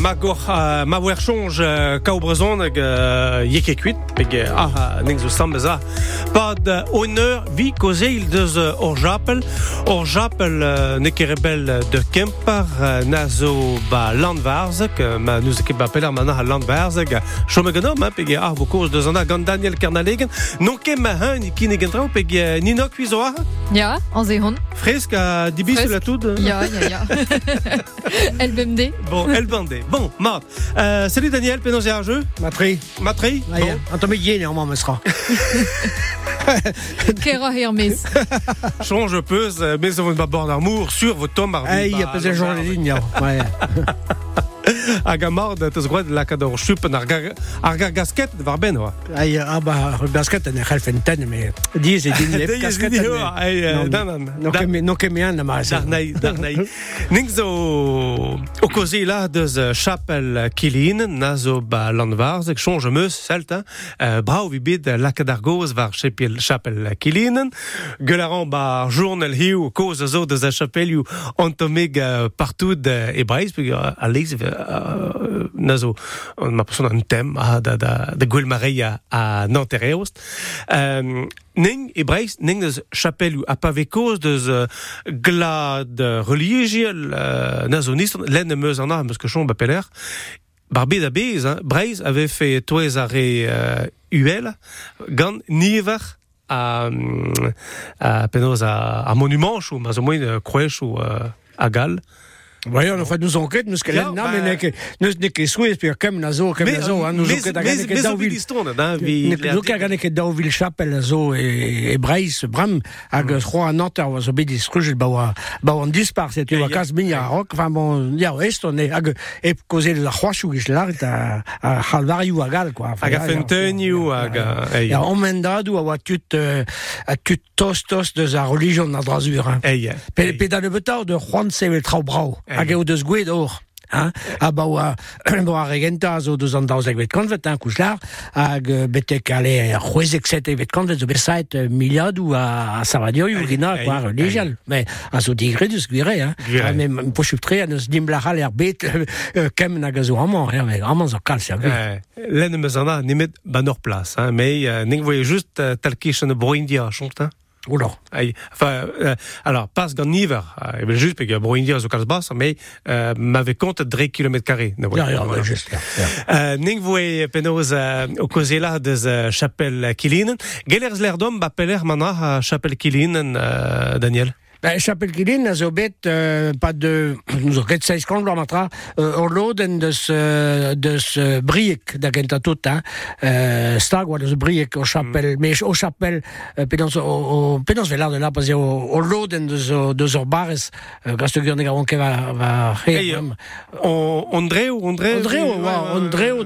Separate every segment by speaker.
Speaker 1: ma gor uh, ma wer chonj uh, ka brezon hag uh, yeke kuit peg uh, ah, ning zo sambeza pad honneur vi kozeil deus or japel or japel ne kerebel de kempar na zo ba landvarzek ma nous ket ba peler mana landvarzek ganom hein, peg vo koz deus an gant Daniel Kernalegen non ket ma kin trao peg nino kuizo
Speaker 2: an hon.
Speaker 1: fresk a dibi la.
Speaker 2: Ja, ja, ja. LBMD.
Speaker 1: Bon, bandait. Bon, Marc. Euh, salut Daniel, pénose à jeu.
Speaker 3: Matri.
Speaker 1: Matri.
Speaker 3: Bon.
Speaker 1: Bon,
Speaker 3: yen eo me sera.
Speaker 2: Kera Hermes.
Speaker 1: change peu, euh, mais ça va pas bord d'amour sur votre tom mardi.
Speaker 3: Ei, a pez jour de ligne. Ouais.
Speaker 1: Agamard, t'as droit de la cador chup, argar, argar gasket, de varben, ouais.
Speaker 3: Ei, ah bah, le basket en echel fenten, mais diez et din lep casquette.
Speaker 1: Non, non, non.
Speaker 3: No ket me no ket me an na ma.
Speaker 1: Darnei, darnei. Ning zo o kozi la deus chapel kilin, na zo ba landvarz, ek change meus, selt, brau vi bid lakad ar goz var chapel, kilinen. Gelaran ba journal hiu, koz zo deus a chapel hiu antomig uh, partout e breiz, peg a leiz uh, na zo, uh, ma person an tem ah, da, da, da gwell mareia a Nanterreost. Um, Ning e breiz, ning deus chapel a pa koz deus uh, glad uh, religiel uh, na zo nist, len e meus an ar, meus ke chom ba peler. Bar bet a bez, hein, Breiz avait fait toez a re uh, UL, gant niver a, a penoz a, a monument chou, ma zo moin uh, kroech ou uh, a gal.
Speaker 3: Ouais, on a fait nous enquêtes, nous que
Speaker 1: Ja,
Speaker 3: là,
Speaker 1: bah-
Speaker 3: mais nek nous nek na zo, na zo, nous enquêtes à gagner que
Speaker 1: mais
Speaker 3: Dauville.
Speaker 1: liston, hein, vi...
Speaker 3: Nek zo ka gagner que Dauville chapelle zo et Breiz bram hag tro an Nantes was so bidis krujel ba wa ba on dispar c'est tu
Speaker 1: Ja,
Speaker 3: vas
Speaker 1: ja.
Speaker 3: cas min ya rock enfin bon ya est on est hag et causer la rochou is là à à halvariu agal quoi.
Speaker 1: Hag a fentenioù, hag a...
Speaker 3: Ja, omendadou a oa tut, a tut tos tos deus a religion na drazur. Hein.
Speaker 1: Ei,
Speaker 3: Pe,
Speaker 1: ei.
Speaker 3: pe da le betao de Juan Sevel trao brau,
Speaker 1: Ei.
Speaker 3: Hag eo deus gwed or. Hein? A a deus an vet hein, hag euh, betek ale c'hwezek set e vet zo euh, miliadou a, a gina, religial. Mais a zo digre deus gwire, hein.
Speaker 1: Gwire.
Speaker 3: Ah, tre, an eus er bet, kem nag a zo amant, hein, mais amant zo kal, se a gwir.
Speaker 1: Len eus an ar, nemet ban ur plas, hein, mais ning voye just talkich an broindia, chont, hein.
Speaker 3: Oula.
Speaker 1: Aïe. Enfin, euh, alors, pas gant niver, euh, evel just, peg zo kalz bas, mais euh, m'avait compte dre kilomètre carré. Na
Speaker 3: Ja, ja,
Speaker 1: voilà.
Speaker 3: ouais, juste, ja, ja.
Speaker 1: Euh, ning voe penoz euh, o kozela deus euh, chapel kilinen. Gelerz l'erdom ba peler mana a chapel kilinen, euh, Daniel?
Speaker 3: Ben, chapel kilin a zo bet euh, pas de nous o ket seiz kant matra euh, or loden deus euh, deus euh, briek da genta tout hein euh, stag deus briek o chapel mm. mais o chapel euh, pedans o, o pedans velar de là parce que o, loden deus deus or bares euh, gurne garon ke va va
Speaker 1: Hey, euh, Ondreo, Ondreo.
Speaker 3: Ondreo, Ondreo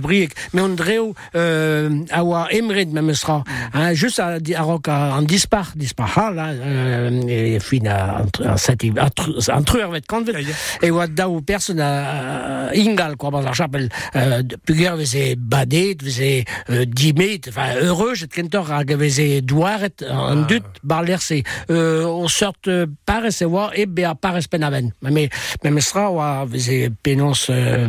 Speaker 3: briek, mais Ondreo euh, a emred même sera, hein, dispar ha là, euh, et fin à en set en truer vet convet,
Speaker 1: Ja, ja.
Speaker 3: et wa da ou personne à ingal quoi dans la chapelle, euh, puger veze badet, veze euh, dimet, enfin heureux, jet kentor a veze douaret en dut bar l'RC, euh, on sorte pares et wa et be a penaven, veze penons euh,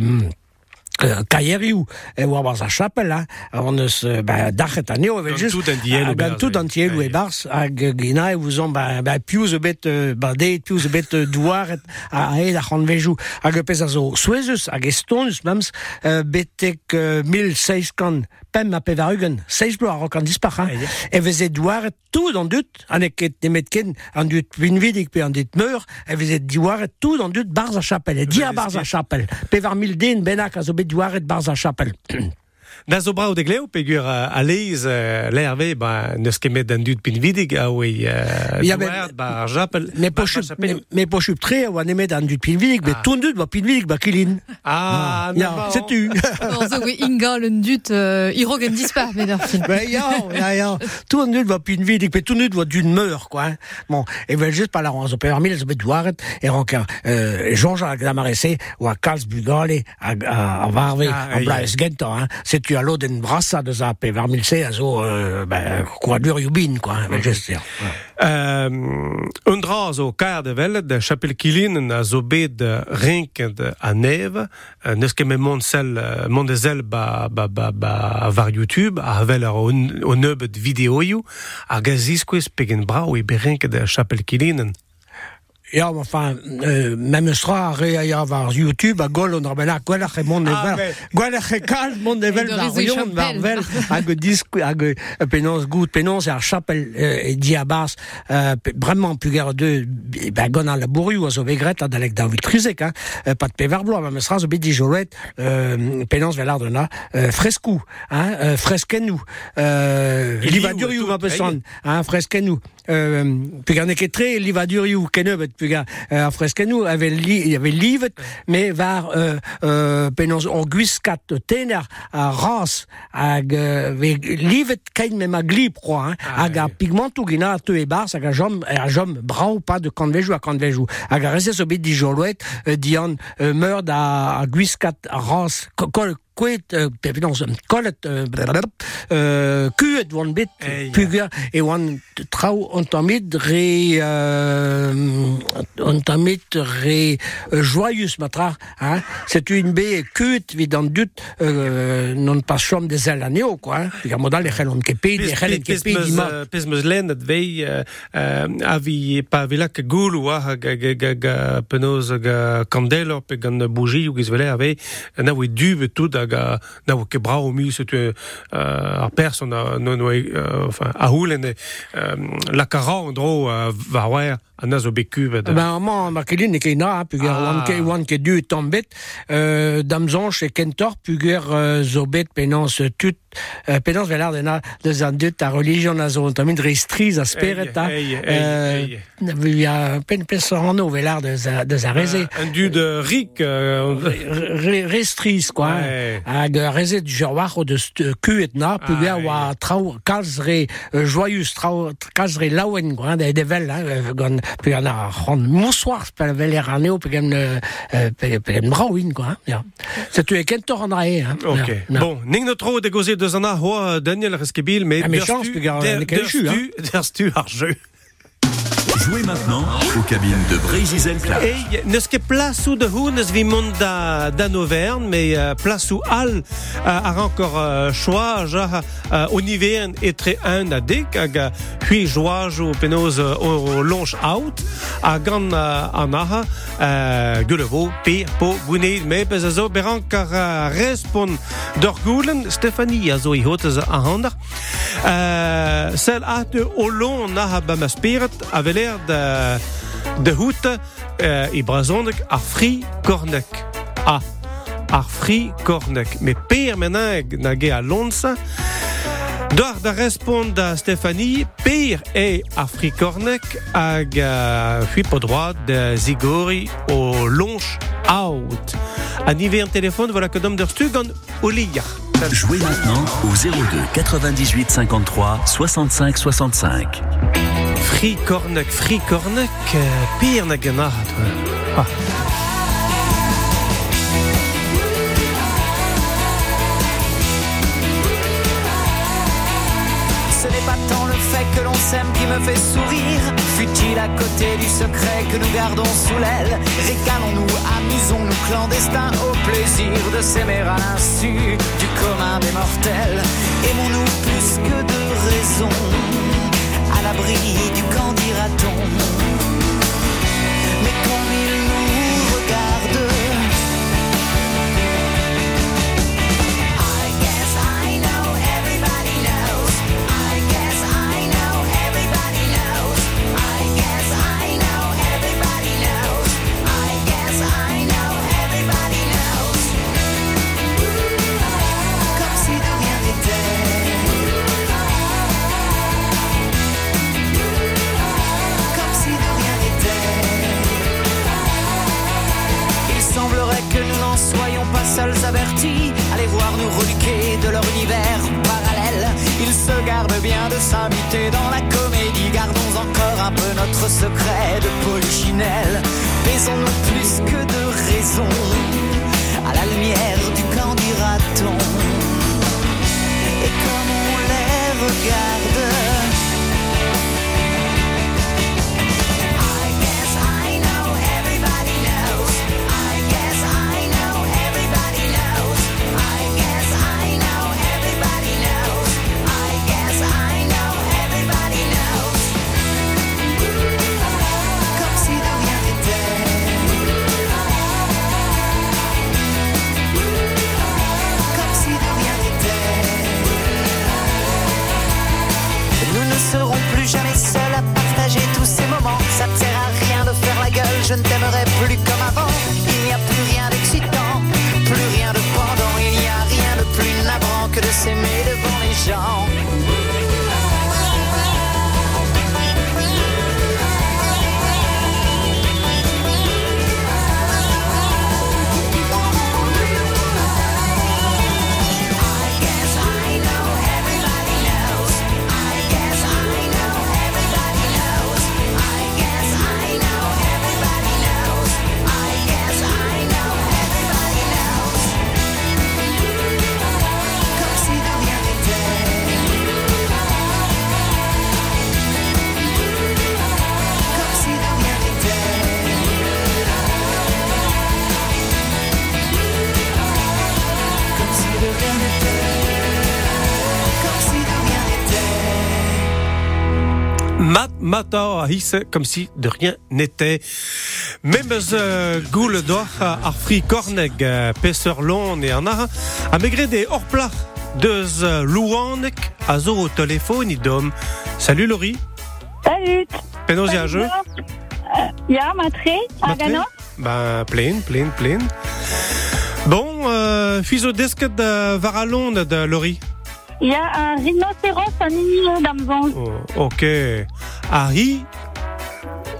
Speaker 3: euh, kaieriu e oa war a chapel hein, on euh, ba, dachet aneo evel
Speaker 1: Gant
Speaker 3: just
Speaker 1: tout o
Speaker 3: Ah,
Speaker 1: berzh,
Speaker 3: tout
Speaker 1: ouais.
Speaker 3: an diel
Speaker 1: Ouais,
Speaker 3: e bars hag euh, gina e vous on ba, ba pious e bet euh, badet pious e bet euh, douaret a a ed a c'han vejou hag e pez a zo souezus hag estonus mems euh, betek euh, 1600 pem a pevarugen seiz blo a rok an. Dispar hein.
Speaker 1: Ouais,
Speaker 3: e veze douaret tout an dut an ket nemet ken an dut vinvidik pe an dit meur e veze douaret tout an dut barz a chapel e di a barz a chapel mil den benak a zo bet douaret barz a chapel
Speaker 1: Na zo brao de gleo, pegur a leiz uh, l'erve, ba, neus kemet d'an dud pin vidig, a oe ba, japel.
Speaker 3: Me
Speaker 1: ba,
Speaker 3: po chup,
Speaker 1: chapel.
Speaker 3: me, me po chup tre oa nemet an dut pinvidik, bet
Speaker 1: Ah.
Speaker 3: tout dut ba pinvidik ba kilin.
Speaker 1: Ah,
Speaker 3: Ya,
Speaker 1: na,
Speaker 3: c'est tu.
Speaker 2: Non, zo oe inga euh, irogen dispar, ar fin.
Speaker 3: Ben ya, ya, ya. Tout dut ba pinvidik, bet tout dut ba d'une meur, quoi. hein. Bon, et ben juste par la ronde, zo pe ar mil, zo bet douaret, e ranka, euh, Jean-Jacques Damarese, oa kalz bugale, a, a, a varve,
Speaker 1: Ah,
Speaker 3: a
Speaker 1: ja.
Speaker 3: blaes genta, hein. C'est l'eau den brassa de za pe var milse a zo ben, quadur yubin quoi ben, just dire.
Speaker 1: Euh, un dra zo kaer de vellet de chapel kilin a zo bet rinket a neve euh, neus ket me mont sel euh, mont zel ba, ba, ba, ba var YouTube a vel ar o neubet videoioù a gaziskouez pegen brao e be rinket de chapel kilinen
Speaker 3: Ja, maar a var YouTube a gol on rabela gwellach e mont
Speaker 1: Ah,
Speaker 3: e
Speaker 2: de
Speaker 3: e gout penons ar chapel diabas vraiment puger de ba gon a labouriou a zo vegret a dalek David Kruzek hein, euh, di jolet euh, penons vel ar dena euh, freskou hein, euh, freskenou euh,
Speaker 1: Et
Speaker 3: liva
Speaker 1: liou,
Speaker 3: duriou
Speaker 1: tout,
Speaker 3: va pe
Speaker 1: hey.
Speaker 3: son hein, freskenou euh, kenebet puger euh, a freskenou avait li, avait livet mais var euh, euh, penons o guiskat tener a ras hag euh, ve livet kain même a glip quoi hein,
Speaker 1: Ah,
Speaker 3: hag a
Speaker 1: oui.
Speaker 3: pigmentou gina a teu e bars hag a jom a jom brau pas de kanvejou a kanvejou hag a rese so bet di jolouet euh, dian euh, meurd a, a ras ko- kol kouet euh, pe- penons kolet euh, blablabla, euh, kuet wan bet
Speaker 1: Ei,
Speaker 3: puger e wan trao ontamid re ontamid re joyeus matra hein. C'est une baie kuet vid dut euh, non pas chom des ailes aneo quoi puger modal e e
Speaker 1: vei pa vilak ga ga ga penoz ga kandelo pe bougie ou na tout a ga na oe ke brao mi se tu ar person a no no euh, enfin a houlen e euh, la an dro oer a bekuvet
Speaker 3: Ben, man, ma kelin e keina,
Speaker 1: Ah.
Speaker 3: euh, kentor, euh, zo bet penans tut, euh, penans velar dena, deus an dut a religion a zo ontamid re striz a speret, Euh, a pen pen anno velar deus a, deus a reze.
Speaker 1: un du de rik euh,
Speaker 3: Re, striz, quoi. Hag a reze du gerwar o deus euh, kuet na, puger
Speaker 1: Ah,
Speaker 3: oa trao, kalz re euh, joyeus, trao, kalz re laouen, quoi, de, de vel, hein, euh, gant, puger na ron moussoir, pe veler aneo, puger ne, euh, pe, pe mraouin, quoi, hein, ja. C'est tu e kentor an rae.
Speaker 1: Ok. Bon, ning no tro de goze deus an a hoa Daniel Reskebil, mais
Speaker 3: Ah, mais chance, puis, gar- ne ket chu, hein.
Speaker 1: derstu ar jeu.
Speaker 4: Jouez maintenant aux cabines de Plage.
Speaker 1: Ei, neus ket plasou de hou neus vi mont da, da mais uh, plasou al uh, ar ankor uh, choaj uh, uh, o nivern etre un a dek hag hui joaj o penoz uh, o longe out a uh, an aha uh, gulevo, pe, po, gouneid, me bez a zo beran kar uh, respon d'or a zo i hotez a handar. Uh, sel at o lon aha ba ma spirit a veler de de hoete uh, i brazondek ar fri kornek a ar fri kornek me per menag na ge a lonsa Doar da respond da Stéphanie, per e a frikornek hag uh, hui po droit de zigori o longe out. A nive un téléphone, voilà que dom der stu gant o.
Speaker 4: Jouez maintenant au 02 98 53 65 65.
Speaker 1: Fri kornek, fri kornek, uh, per na ganat. Ah.
Speaker 5: Ce n'est pas tant le fait que l'on s'aime qui me fait sourire. Fut-il à côté du secret que nous gardons sous l'aile? Régalons-nous, amusons-nous clandestins au plaisir de s'aimer à l'insu du commun des mortels. Aimons-nous plus que de raison, l'abri du qu'en dira-t-on Mais comme il nous regarde, seuls avertis, allez voir nous reluquer de leur univers parallèle. Ils se gardent bien de s'habiter dans la comédie, gardons encore un peu notre secret de polichinelle. Baisons-nous plus que de raison, à la lumière du candidaton. Et comme on les regarde,
Speaker 1: Mat Mata hisse comme si de rien n'était. Même euh, goule d'or ar fri korneg euh, peserlon et anna a maigre des hors plat deus euh, louanek a zo au téléphone idom. Salut Laurie,
Speaker 6: Salut
Speaker 1: penaos ya jeu
Speaker 6: Ya, Matré, Agano
Speaker 1: Ben plein, plein, plein. Bon, euh, fiso desket de varalon de Laurie.
Speaker 6: Il y a un rhinocéros en Nini d'Amazon.
Speaker 1: Oh, ok. Ari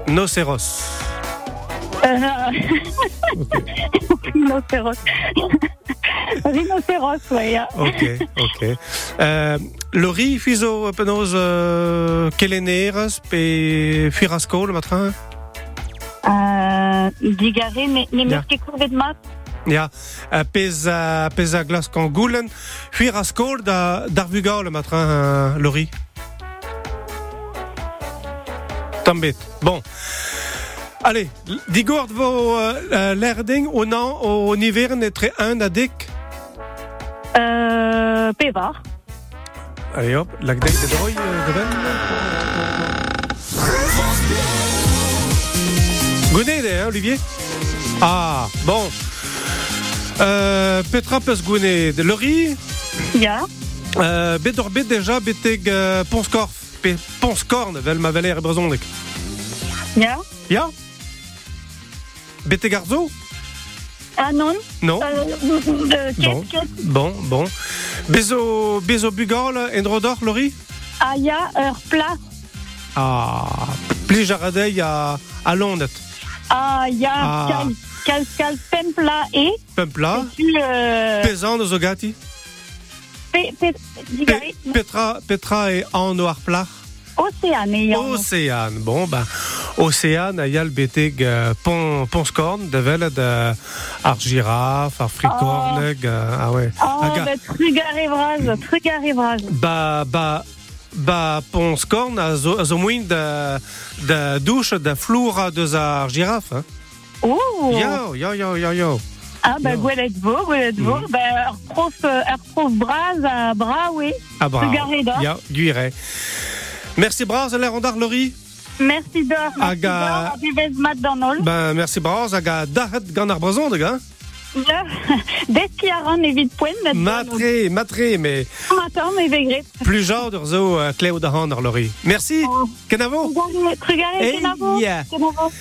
Speaker 1: Nocéros.
Speaker 6: Euh, rhinocéros. rhinocéros, oui.
Speaker 1: Ok, ok. Euh, Laurie, fiso penaos euh, keleneres pe firasko le matin?
Speaker 6: Euh, Digaré, mais mais courbe de mat.
Speaker 1: Ja, euh, pez a, pez a glas kangoulen, d'arvuga le matin, euh, Laurie? Tambet. Bon. Allez, digord vo euh, l'erding au nan au niver netre un adik.
Speaker 6: Euh, Pévar.
Speaker 1: Allez hop, l'agdek de droy euh, de ben. Gounet, hein, Olivier? Ah, bon. Euh, Petra Pes Gounet, de Laurie,
Speaker 6: Ya.
Speaker 1: euh, Bedor Bet déjà, Beteg euh, Ponskorf, Ponskorn, vel ma veler e brezondek.
Speaker 6: Ya.
Speaker 1: Ja Beteg Arzo
Speaker 6: Ah non.
Speaker 1: Non
Speaker 6: Euh, de
Speaker 1: Bon.
Speaker 6: qu'est-ce que.
Speaker 1: Bon, bon. Bezo, Bezo Bugol, Endrodor, Laurie
Speaker 6: Ah, ya, heure plat.
Speaker 1: Ah, pli jaradei à, à Londres.
Speaker 6: Ah, ya,
Speaker 1: Ah.
Speaker 6: cal, cal, et.
Speaker 1: Pempla,
Speaker 6: Et puis, euh.
Speaker 1: Pesant de Zogati.
Speaker 6: Pe, pe,
Speaker 1: Petra, Petra et en noir plat.
Speaker 6: Océane.
Speaker 1: Océane. Bon, ben, Océane, il y a le euh, pon, Ponscorn, de velle de Argiraf, Africorneg, euh, ah ouais.
Speaker 6: Oh,
Speaker 1: Aga-
Speaker 6: bah, trugaré vraz, trugaré vraz.
Speaker 1: Ba, ba, ba, Ponscorn, a zo, a zo mouin de, de douche, de flour de za girafe, hein.
Speaker 6: Oh.
Speaker 1: Yo, yo, yo, yo, yo.
Speaker 6: Ah, bah, gwelet vo, gwelet vo.
Speaker 1: Mhm.
Speaker 6: Bah, prof, euh, prof braz à bras, oui.
Speaker 1: Ah, bravo.
Speaker 6: Trugaré d'or.
Speaker 1: Ya, guire. Merci, Bras, l'air en Laurie.
Speaker 6: Merci d'or. Merci
Speaker 1: Aga-.
Speaker 6: A.
Speaker 1: Ben, merci, Bras, aga dahet gant ar brezon, de gars.
Speaker 6: Ja. Des qui a ran evit poen. net dans ol.
Speaker 1: Matré, matré, mais
Speaker 6: Matin, mais vegret.
Speaker 1: plus genre de zo euh, Cléo da Han, Laurie. Merci.
Speaker 6: Oh.
Speaker 1: Kenavo. Hey,
Speaker 6: kenavo. Kenavo.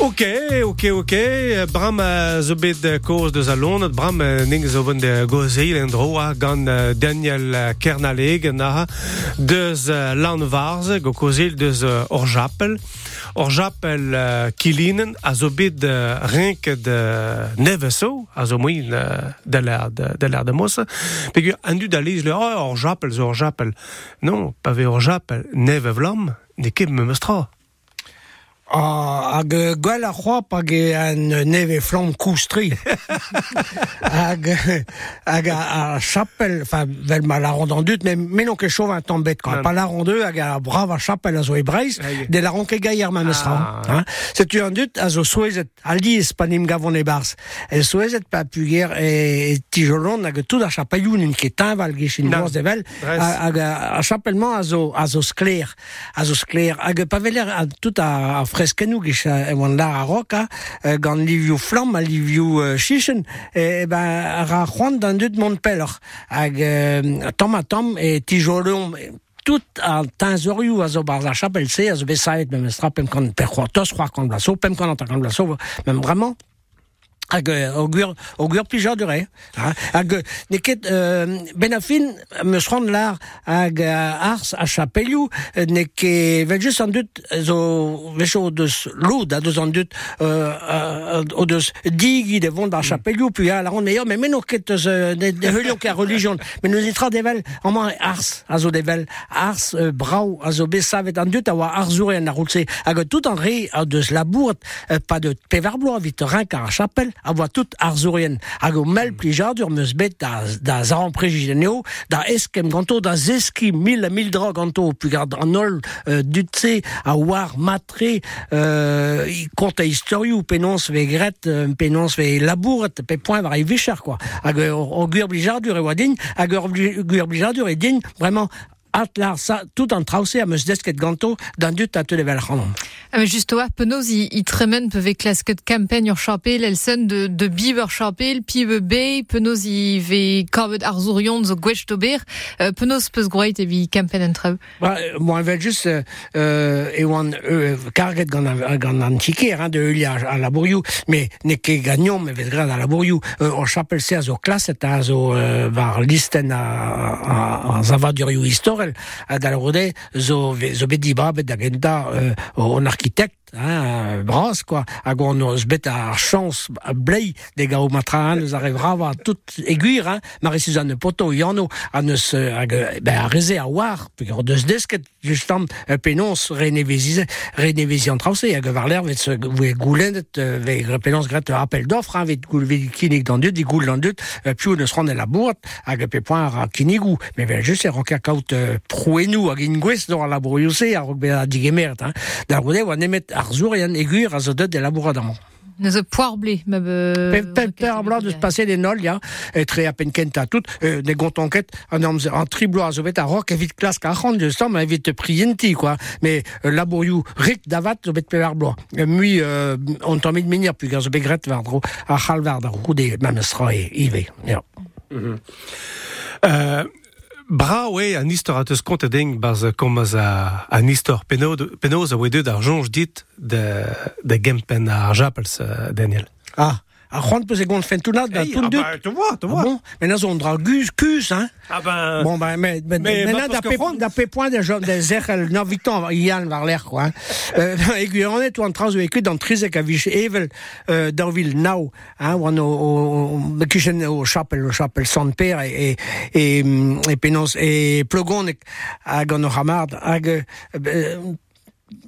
Speaker 1: Ok, ok, ok. Bram zo de koz de zalon, Bram euh, ning zo de gozeil en dro a gant euh, Daniel euh, Kernaleg na deus euh, lan varze, go kozeil deus orjapel. Orjapel kilinen a zo euh, renk de neveso, a zo de l'air de, l'air de mossa. Pegur an du d'aliz le oh, orjapel, zo orjapel. Non, pa ve orjapel, neve vlam, ne ket me mestra.
Speaker 3: Ah, hag euh, gwell a c'hoap hag e an neve flam koustri. hag, hag a, a chapel, vel ma la ronde en dut, mais menon ket chov un tambet, quand
Speaker 1: Non.
Speaker 3: pas la ronde, hag a brav a chapel a zo e breiz, de la ronke gaier ma mestra.
Speaker 1: Ah.
Speaker 3: Hein? Setu un dut, a zo souezet, aldiz panim gavon e bars. E souezet pa puger e, e tijolon, hag tout a chapailloun un ket val gechin
Speaker 1: Non.
Speaker 3: boz de vel,
Speaker 1: Brez.
Speaker 3: hag a, a chapelman a zo, a zo skler, a zo skler, hag pa veler a tout a, a freskenou gech e oan lar a roka, gant livioù flam a livioù euh, chichen, e, ben, ra c'hoant d'an dut mont peller, hag euh, tom a tom e tijolon, tout an tanzorioù a zo bar a chapel se a zo besaet mem stra pem kan per tos c'hoar kan blaso pem kan an kan blaso même vraiment hag euh, augur augur plijor de re hag euh, ne ket euh, ben a fin me rand lar hag euh, ars a chapelioù euh, ne ket vel just an dut zo vecho deus loud a deus an dut euh, euh, o deus digi de vont ar chapelioù puis a la ronde meilleur mais men o ket eus euh, de, de heulion ka religion? Mais nous itra devel an man ars a zo devel ars euh, brau a zo besavet an dut a oa arzoure an a roulse hag tout an re a deus labourt euh, pas de pevar blo vit rein kar a chapel a voa tout arzourien hag o mel plijadur meus bet da, da zaran prejideneo da eskem ganto da zeski mil a mil dra ganto pu gard an ol euh, dutse a war matre euh, kont a historiou penons ve gret euh, penons ve labouret pe point var e vichar quoi. Hag euh, o gwir blijadur e oa din hag ur bli- gwir blijadur e din vraiment atlar sa tout an trausé a meus desket ganto dan dut a te level ranon.
Speaker 2: Ah, mais juste oa, penaos i, i tremen pe ve klasket campagne ur chapel, el sen de, de biv ur chapel, pive be, penaos i ve kavet ar zourion zo gwech d'ober, euh, penaos peus groet e vi campagne en treu.
Speaker 3: Euh, moi, je juste euh, euh, et on euh, carget gant an- gant an tiker hein, de Eulia à la Bouriou, mais ne ket gagnon mais vet grad à la Bouriou. Euh, on chapel se a zo klaset a zo euh, var listen a, a, a zavadurioù historiel a da la rode zo, zo bet dibra bet da genta euh, on architecte hein, bras quoi. Hag on eus bet ar chance a blei de gao matra hein, neus arrivera va tout aiguir hein, Marie Suzanne Poto yano a neus euh, hag, ben, a reze a war puis on deus desket justam euh, penons renevezi renevezi an trause hag war l'air vet ve goulendet ve penons appel d'offre hein, vet goul vet kinig dan dut di goul dan dut euh, piou neus ran la bourte hag pe point a kinigou. Mais vel just e ranka kaut prouenou hag in gwez dor a laboriouse a rok be a digemert hein. da rode oa nemet ar zourian egur a zo dut de labouradamant
Speaker 2: Ne zo poar ble, ma be...
Speaker 3: Pe pe per blanc de se passer des nol ya. Et très à peine kent à tout euh, des gontonquettes en en en triblo à zovet à rock évite classe car rend de sang mais vite prienti quoi. Mais euh, labouriou ric davat zovet per blanc. Euh, mui euh, on t'en mis de menir puis gazo begret vardro à halvard à roue des même sera et ive ja
Speaker 1: Euh, Braoe an istor a teus kont ding barz komaz a, an istor penoz a oe deud ar jonj dit de, de gempen ar japels, Daniel.
Speaker 3: Ah, peut se gont fait tout
Speaker 1: ah bah, tu vois, tu
Speaker 3: Ah
Speaker 1: vois.
Speaker 3: bon? Dra gus cus hein
Speaker 1: Ah ben...
Speaker 3: Bon, ben, mais, mais,
Speaker 1: mais bah,
Speaker 3: point des gens, des Yann var l'air, quoi. hein. Euh, et puis, on est tout en train de vécu dans Trizek Vich Evel, euh, Nau, hein, au chapelle, au chapelle San à Gonohamard, à, euh,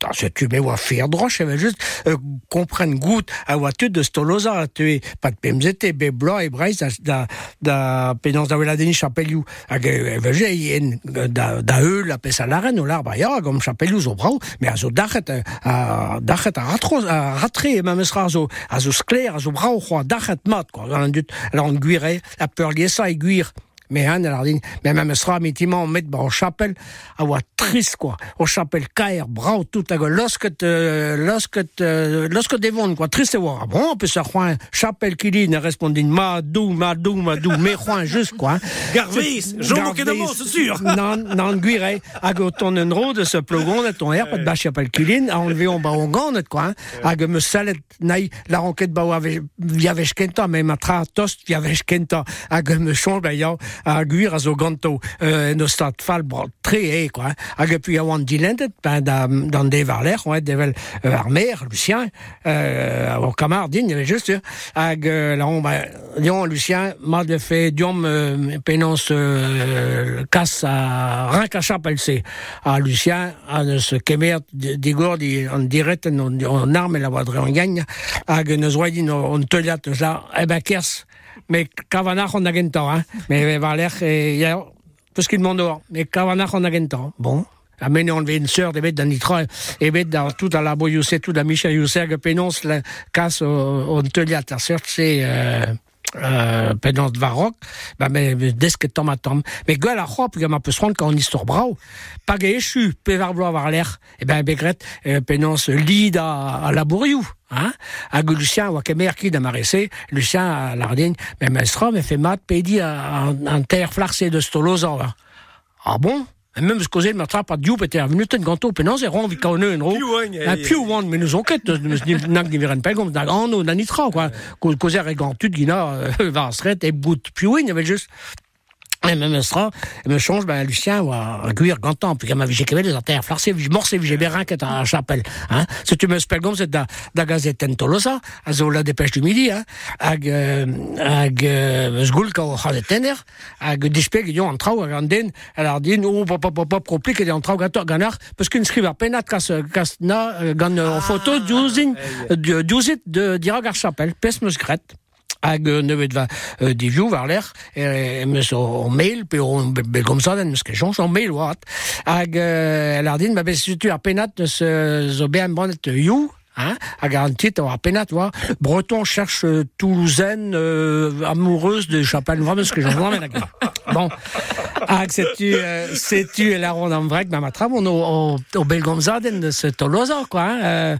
Speaker 3: Da, se tu me oa fer droch, evel just euh, kompren gout a oa tut de stoloza. A tue pat pemzete, be bla e breiz da, da, penans da oela deni chapelioù hag e vege yen da, da eul a pes a laren o lar baiar gom chapelioù zo brau me a zo dachet a, dachet a ratro a ratre e ma meus ra zo a zo skler a zo brau c'hoa dachet mat quoi an dut alors an guire a peur liesa e guir Mais han alors din, mais même sera mitiman met ba chapelle a oa trist quoi. Au chapelle kaer brau tout a losket devon quoi triste. Bon, on peut se croire chapelle qui dit ne respondin ma dou ma dou ma dou mais croire juste quoi.
Speaker 1: Garvis, Jean Moquedamo, c'est sûr.
Speaker 3: Nan nan guire a go ton en ro de ce plogon de ton air pas de ba chapelle a enlevé on ba on gant quoi. A go me salet nai la ronquette ba ave viavech kenta mais ma tra tost viavech kenta a go me change ba ya a guir a zo ganto euh, no stad fall bra tre e quoi a go puis a wan dilentet ben da dan de var l'air ouais devel euh, ar mer Lucien euh, au camar din il y avait juste hag euh, la on ba Dion Lucien m'a de fait diom euh, penance euh, casse à chapelle c'est à Lucien à se kemer digor di en direct en, en arme la voix en gagne. Hag ne zoidin on te liat là eh ben kers mais kavanach on a hein. Mais va l'air et ya parce qu'il demande dehors. Mais kavanach on a bon. Amener on une sœur de bête dans l'itra et bête dans tout à la boyousse tout à Michel Youssef que pénonce casse on te liat ta sœur c'est euh, euh, penance de Varroc, bah, mais, mais dès que tombe à tombe. Mais gueule à croix, puis un peu soin quand on histoire bravo. Pas gaéchu, pévar blanc avoir l'air, et ben, begret, euh, penance lead à, à la bourriou. Hein? À Lucien, ou à Kemer, qui d'amaressé, Lucien à Lardine, mais maestro, mais fait mat, pédi en, en terre flarcée de stolosa, là. Ah bon? Et même ce causé de trappe à Dieu, était venu ten ganto, penance, et ron, vi kaone, en ro.
Speaker 1: Eh,
Speaker 3: più wan, mais nous enquête, nous n'avons ni veren pas comme, dans anno, dans nitra, quoi. Causer avec gantud, guina, euh, va sret, et bout, più, il y avait juste, et même extra, me change, ben, Lucien, ou à cuire gantant, puis comme j'ai des artères flarcées, j'ai morcé, j'ai bérin, qui est à chapelle, hein. Si tu me spell comme c'est da, da gazette en tolosa, à zo la dépêche du midi, hein. Ag, euh, ag, euh, zgoul ka o chale tenner, ag dispeg, yon, en trau, ag an den, alors din, ou, pop, pop, pop, compliqué, en trau, gato, ganar, parce qu'une scrive à penat, kas, kas, na, euh, gan, euh, en photo, duzin, de, duzit, de, dirag ar chapelle, pes meus gret hag euh, nevet va euh, diviou war l'air e meus o mail pe o be comme ça den meus ke jonge en mail wat hag euh, el ardin ba bes tu ar penat zo be am bonnet you Hein, a garantit ar penat wa breton cherche euh, toulousaine euh, amoureuse de chapelle vraiment ce que j'en vois bon. Hag setu euh, setu la ronde en vrek ma matra on o o belgomzaden de ce quoi hein,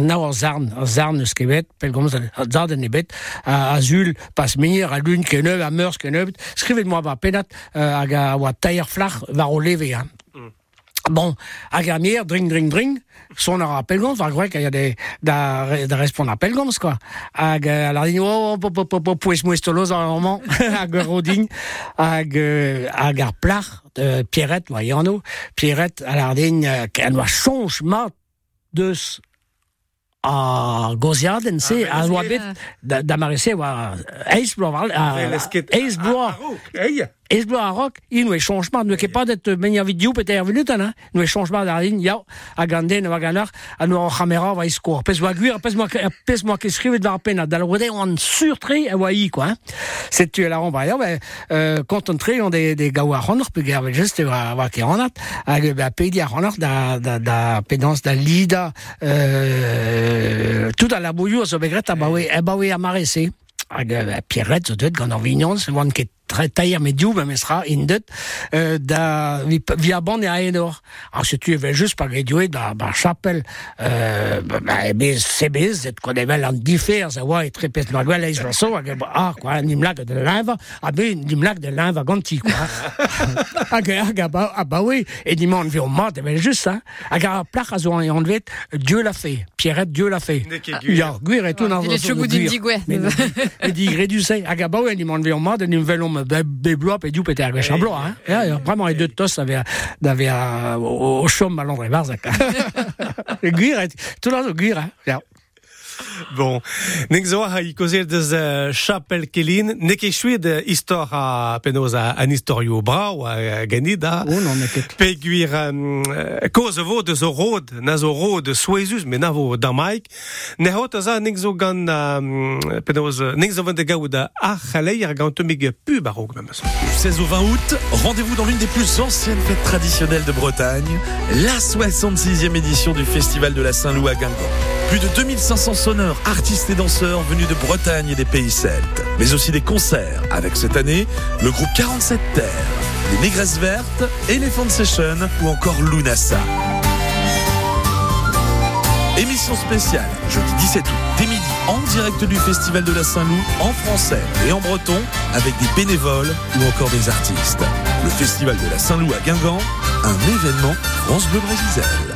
Speaker 3: na ar zarn ar zarn eus kevet belgomzaden zarden ebet a azul pas menir a lun keneu a meurs keneu skrivet moi va penat euh, a oa tailler flach var o leve hein. Bon, ar mier, dring, dring, dring, son ar appelgons, var gwek, a des, da, da respond appelgons, quoi. Hag, euh, alors, din, oh, po, po, po, po, pouez mouez toloz ar roman, hag roding, hag, hag ar plach, euh, Pierrette, wa yano, Pierrette, alors, din, euh, qu'elle doit change mat deus a goziaden, se, a oa bet, da, marese, oa, eiz blo, var, a, eiz blo,
Speaker 1: Hey,
Speaker 3: Ez blo a rok, in oe changement, ne ket pas d'être a vidéo peut être venu tan, hein. Ne oe changement d'ar din, ya, a ganden, a ganar, a no a chamera va iskor. Pez oa guir, pez moa, pez moa ke skrivet var pena, dal rode on surtre a oa i, quoi. C'est tu la romba, ya, ben, euh, quand des, des gawa ronor, pe gervel juste, va, va ke ronat, a ba, pedi a ronor, da, da, da, lida, euh, tout a la bouillou, so begret, a bawe, a bawe a marese. Hag euh, Pierrette, zo deuet, gant ar vignon, se oan ket tre tailler med ben mesra, indet, euh, da, vi, vi a ban e a evel just pa gredioe da, ba chapel, euh, ba, ba, ebe, sebez, et kon evel an difer, za oa, eiz vaso, hag, ba, ah, quoi, nimlag de l'inva, a be, nimlag de l'inva ganti, quoi. hag, hag, a ba, a ba, oui, e dimon vi o mat, evel just, hein. Hag, a plach a zo an vet, Dieu l'a fait. Pierrette, Dieu l'a fait.
Speaker 1: Gwir.
Speaker 3: Ya, gwir et tout nan
Speaker 2: Il est chogou d'une digouet.
Speaker 3: mais non, mais dit du pété à gauche blanc hein. Ja, ja, vraiment les deux tos avait avait au chom à l'endroit barzak le guir est tout le guir hein. Ja.
Speaker 1: Bon, nek zo ha i kozel deus uh, chapel kelin, nek e chouet de istor a penoz a an istorio bra ou a ganida.
Speaker 3: oh non
Speaker 1: Pe gwir um, uh, koz vo de zo rod, na zo rod souezus, men na vo damaik. Ne hot a za nek zo gant um, penoz, nek zo vant de gaout a ar c'haleier gant temig pub a rog memes.
Speaker 7: Du 16 au 20 août, rendez-vous dans l'une des plus anciennes fêtes traditionnelles de Bretagne, la 66e édition du Festival de la Saint-Loup à Guingamp. Plus de 2500 sonneurs, artistes et danseurs venus de Bretagne et des pays celtes, mais aussi des concerts avec cette année le groupe 47 Terres, les Négresses Vertes, Elephant Session ou encore Lunasa. Émission spéciale, jeudi 17 août, dès midi, en direct du Festival de la Saint-Loup, en français et en breton, avec des bénévoles ou encore des artistes. Le Festival de la Saint-Loup à Guingamp, un événement France Bleu Brésil.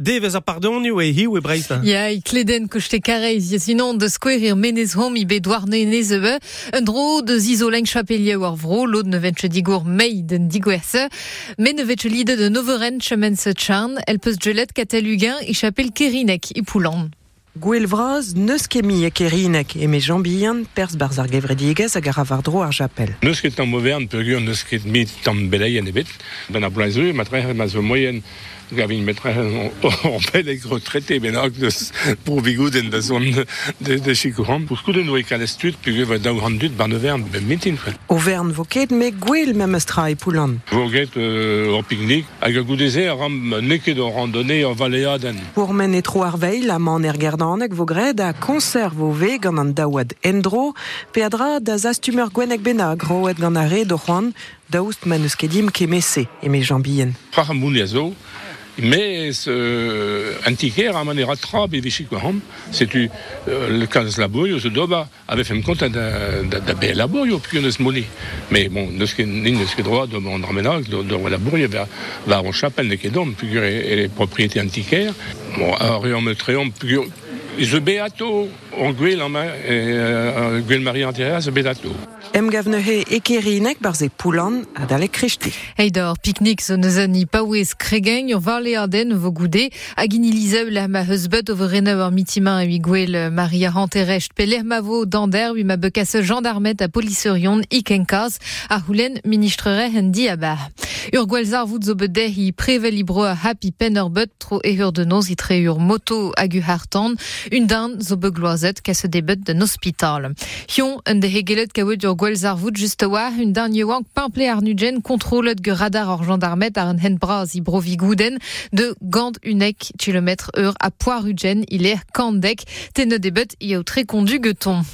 Speaker 1: devez a pardonioù e hiu e breista.
Speaker 2: Ya, i kleden kochte kareiz, ya sinon de skouerir menez hom i bet douarne nez ebe, un dro de zizolenk chapelie war vro, lod ne ventche digour mei den digwerse, men ne ventche lide de noveren chemen se tcharn, el peus gelet katel ugen i chapel kerinek i poulan.
Speaker 8: Gwell vraz, neus ket mi e kerinek e me jambian pers barz ar gevredigez hag ar avardro ar japel.
Speaker 9: Neus ket an modern peogwir neus ket mit tam beleien ebet. Ben a blazu, ma tre ma zo moyen gavin metre on peleg retraité ben ak deus pour vigouden da zon de, de chikouran. Pour skouden oe kalestut peogwir va daou randut bar nevern ben mitin fel.
Speaker 8: Overn vo ket me gwell mem eus tra e poulan.
Speaker 9: Voget euh, au pique-nique, hag a goudeze a ram neket o randonnée an valéaden.
Speaker 8: Pour men e tro ar veil, a man er gerdanek vo gred a konserv o ve gant an daouad endro, pe adra da zastumer gwenek benag roet gant a re do c'hoant, daoust men eus kedim ke mese e me jambien.
Speaker 9: Prach am mouni a zo, mais euh, antiquaire a manera tra be vechik ham, setu euh, le cas laborio zo doba ave fem kont da, da, da be laborio pion eus moli. Mais bon, neus ket nin neus ket droit do an armenag, do, do laborio va, va an chapel ne ket dom, pugur e, e propriété antiquaire. Bon, a re me treom, Ze beato, an gwell an ma, e, euh, gwell Marie Antera, ze beato.
Speaker 8: Em gavne he e kerinek barz e poulan a dale krechti.
Speaker 2: Eidor, piknik zo neus an i paouez kregeng ur varle arden vo goude hag in ilizeu la ma heusbet over reneu ar mitimañ e gwell Maria Ranterecht pe ler ma vo dander ma gendarmet a poliserion ikenkaz a houlen ministrere en di a bar. Ur gwelzar vout zo bedeh i prevel libro a hap i pen ur bet tro e ur de noz i tre ur moto hag u hartan un dan zo be gloazet ka se debet d'un hospital. Hion un de hegelet kaout ur gwelzar vout just war un dan yewang pimple ar nugen kontrolet ge radar ar gendarmet ar un hen braz i brovi gouden de gant unek kilometre eur a poir ugen il er kandek ten debet i au tre kondu geton.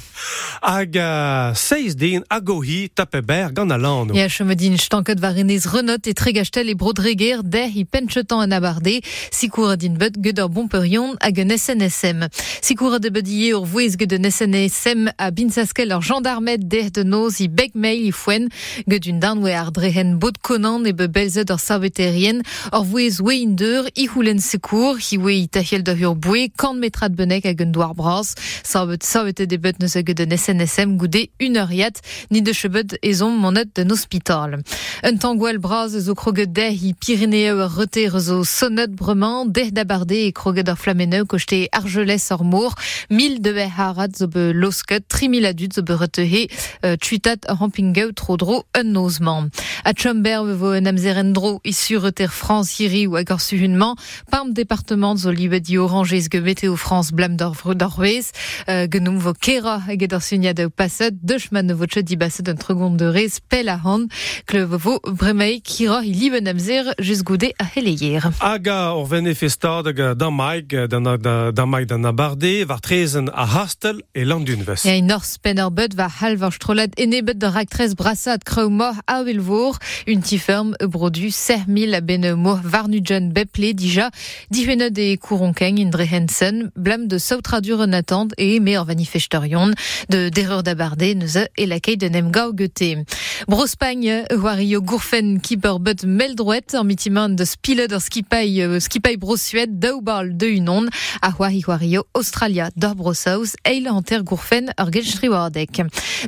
Speaker 1: Hag uh, seiz din agohi tapeber gant a lan.
Speaker 2: Ya chomedin stanket var enez renot e tregastel e brodreger der i penchetan an abarde sikour din bet ged ur bomperion hag un SNSM. Sikour de bediye ur vouez ged un SNSM a binsaskel ur gendarmet der de noz i beg mail i foen ged un dan we ar drehen bod konan e be belzet ur saveterien ur i houlen sekour hi we i tahiel da ur boue kan metrat benek hag un doar bras savet savet de bet neus hag un SNSM goude un euriat ni de chebet ezon monet d'un hospital. Un tangwell braz zo kroget deh i Pyrénéeux ur sonnet bremañ deh d'abarde e kroget ur flameneu kochte argelès ur mour mil de be harat zo be losket tri mil adut zo be retehe euh, tuitat rampingeu tro dro un nozman. A Chomber vo un amzeren dro i sureter France iri ou hag ur suhunman pam département zo libe di orangez ge Météo France blam d'or d'orvez euh, genoum vo kera hag ed ur sugnad eo paset deuchman vo tchet di baset un tregond de rez pel a han kle vo bremei kira i liben amzer just goude a heleier.
Speaker 1: Hag a ur vene festad hag da maig da, maig nabarde var trezen a hastel e landun vez.
Speaker 2: Ja, in North Pennerbud va halvar strolet enebet de raktres brassad kreu mor a velvour, un tiferm e brodu ser mil a bene mo varnugen beple dija, dihene de kouronkeng in Drehensen, blam de sautradur en attente e me ur vanifesterion de d'erreur d'abarde neuze e lakei de nemgao gete. Brospagne, wario gourfen keeper but meldroet en mitiman de spile d'ur skipai skipai brosuet daoubal de unon a wari wario Australia d'ur brossaus eil anter gourfen ur genstriwardek.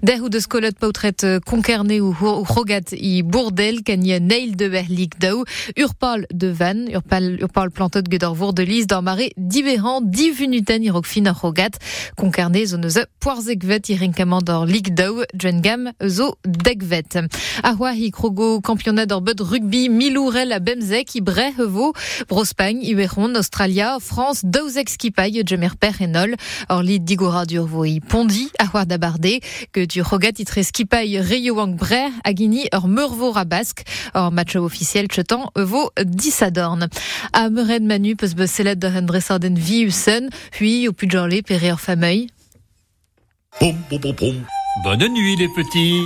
Speaker 2: Der ou de skolet pautret euh, konkerne ou ou rogat i bourdel kanye neil de berlik dao urpal de van urpal urpal plantot gedor vour de lis d'ur mare diverant divunuten i rokfin ur rogat konkerne zo neuze poarzekvet i renkamant d'ur lig dao djengam zo degvet. A oa hi krogo bud rugby milourel a bemzek i bre hevo brospagne i weron Australia France daouzek skipai jemer per enol or li digora dur vo i pondi a oa d'abarde que du rogat i tre skipai reyo wang bre a gini ur meurvo rabask or match officiel chetan vo disadorn. A meured manu peus be selet d'ur endresarden vi usen puis au ur fameuil.
Speaker 10: Bonne nuit les petits.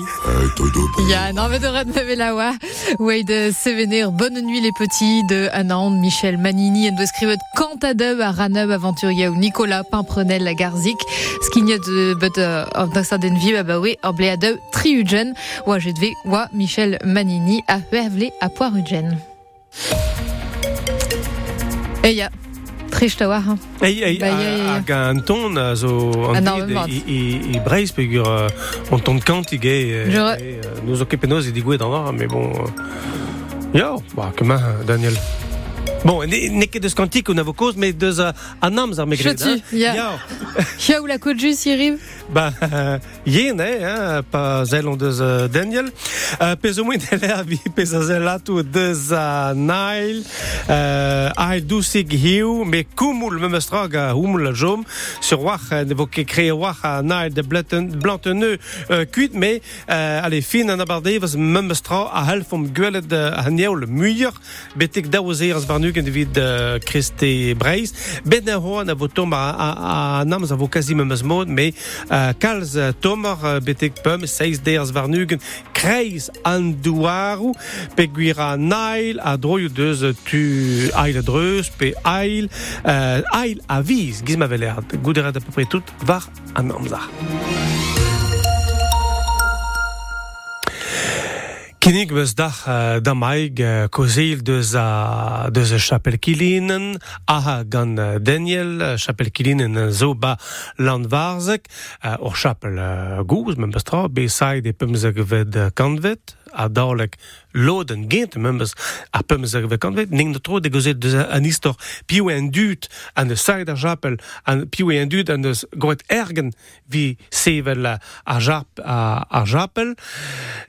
Speaker 2: Ya, non, mais de red me la wa. Ouais, de Sevenir, bonne nuit les petits, de Anand, Michel Manini, et de Cantadeb à Raneb aventurier ou Nicolas Pimprenel la Garzik. De, but, euh, of the sudden vie, bah, oui, obléade, triugen. Wa, wa, Michel Manini, à Huevle, à Poirugen. Et ya. Triche ta war, hein.
Speaker 1: Ei, ei,
Speaker 2: Ba,
Speaker 1: hag an ton a zo an
Speaker 2: Ah, non,
Speaker 1: dit
Speaker 2: mat.
Speaker 1: i, i, i breiz pegur an ton kantig e,
Speaker 2: Je-
Speaker 1: e nous oke penoz e digouet an ar, mais bon... Yo, bah, kema, Daniel. Bon, n'est que de scantique on a vos causes, mais deux an amz ar megred.
Speaker 2: Chatu, ya. Ya ou la côte juste y arrive
Speaker 1: Ba, yen, eh, pa zel on deus Daniel. Pez o a zel atou deus a Nail, ail dousig hiu, me koumoul me mestrag a houmoul a jom, sur wach, uh, ne vo ket kree wach a Nail de blanteneu kuit, me, allez, fin an me mestra a gwelet a muier, betek varnugen vid Christe Breis, bet na ho an a vo tom a, a, a namz a vo kazi me meus me kalz tomar betek pum, seiz deers varnugen, kreiz an douarou, pe nail a droioù deus tu ail a dreus, pe ail, uh, ail a viz, giz ma a peu près tout, var an amza. Kinnig eus dach uh, da maig uh, kozeil deus a, deus a gan aha gant uh, Daniel, chapelkilinen zo ba landvarzek, uh, or chapel uh, gouz, men bestra, de e pemzeg ved kanvet, a daoleg loden gent members a pemes er vekant vet ning de tro de gozet de an istor. Piou en dut an de sai da japel an piou en dut an de goet ergen vi sevel a jap a, a japel.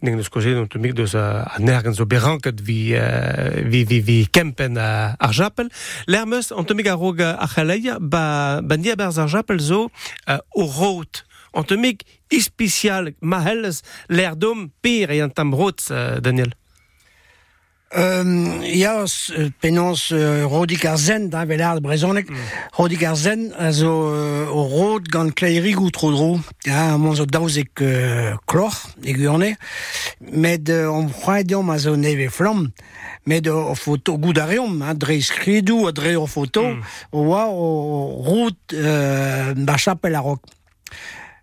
Speaker 1: Ning de skozet on tumik de an ergen zo beranket vi vi vi vi kempen a, a japel. Lermes on tumik a rog a khaleya ba ba nieber za japel zo o rote an temik ispicial mahelles l'air dom pir e an tam rot, uh, Daniel.
Speaker 3: Um, ja, penons uh, Rodi Garzen, da velar brezonek, mm. Rodi Garzen, a zo uh, o rod gant kleirig ou tro dro, ja, mon zo daouzek uh, klor, e med uh, on c'hoadiom a zo neve flam, med uh, o foto hein, dre skridou a dre o foto, mm. o oa o rod uh, ba chapel a.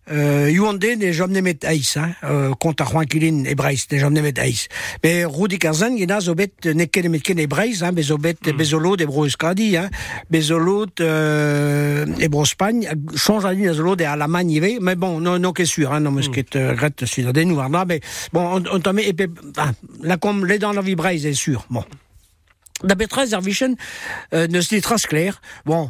Speaker 3: Euh, Yuande ne jom nemet eiz, hein, euh, kont a c'hoant kilin ebreiz, ne jom nemet eiz. Mais Rudi Karzan, gina zo bet ne ket nemet ken ebreiz, hein, bezo bet mm. bezolot e bro euskadi, hein, bezolot euh, e bro Spagne, change a din a zolot e Allemagne ive, mais bon, non, non ket sûr, hein, non meus ket euh, gret cidadennou ar mais bon, on, on tame, epe, ah, la kom ledan la vi breiz e sûr, bon. Da betrez ar vichen euh, neus dit tras kler. Bon,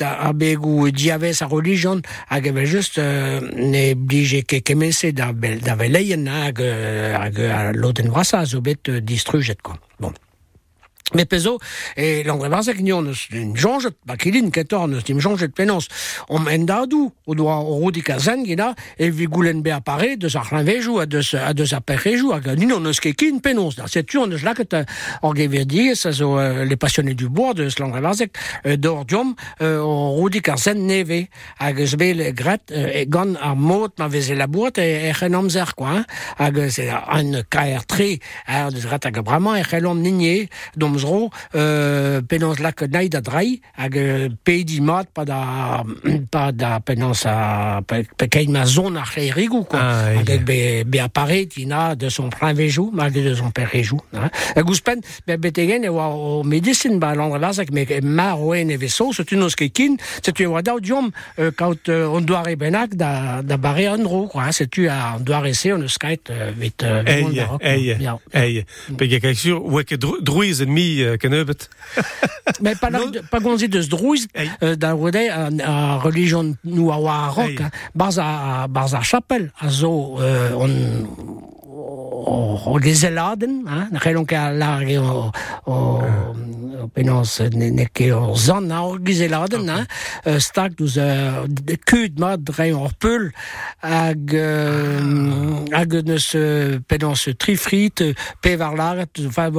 Speaker 3: a begoù diavez a religion hag evel just euh, ne blije ke kemese da, bel, da veleien hag, hag a loden vrasa zo bet distrujet. Quoi. Bon. Me pezo, e langre barzek ni on eus un jonget, ba kilin ketor neus dim jonget penons, om en dadou, o doa o rodi kazen gina, e vi goulen be a deus, a a perrejou, hag nin on eus ket da on les passionnés du bois, deus langre barzek, uh, d'or diom, uh, kazen neve, hag eus be gret, uh, e la boat, e, quoi, hein? hag se an kaer tre, braman, e chen om dom zro euh, penans lak naid a drai hag euh, pedi mat pa da pa da penans a pe, pe kein ma zon ar rigou quoi.
Speaker 1: Ah,
Speaker 3: hag be, be appare tina de son plein vejou mal de son père hag ouspen be betegen e oa o medicine ba landre lazak me e veso tu oa diom euh, kaut euh, on doit benak da bare quoi hein. c'est tu a on on eus kait euh, vit euh, vit euh, euh, on o, o gezeladen hein, na c'hellon ket a large o, o, o penans ne, ne ket o zan a o gezeladen hein, euh, stak douz euh, de kud mat dre or peul hag euh, hag neus trifrit pe var laret enfin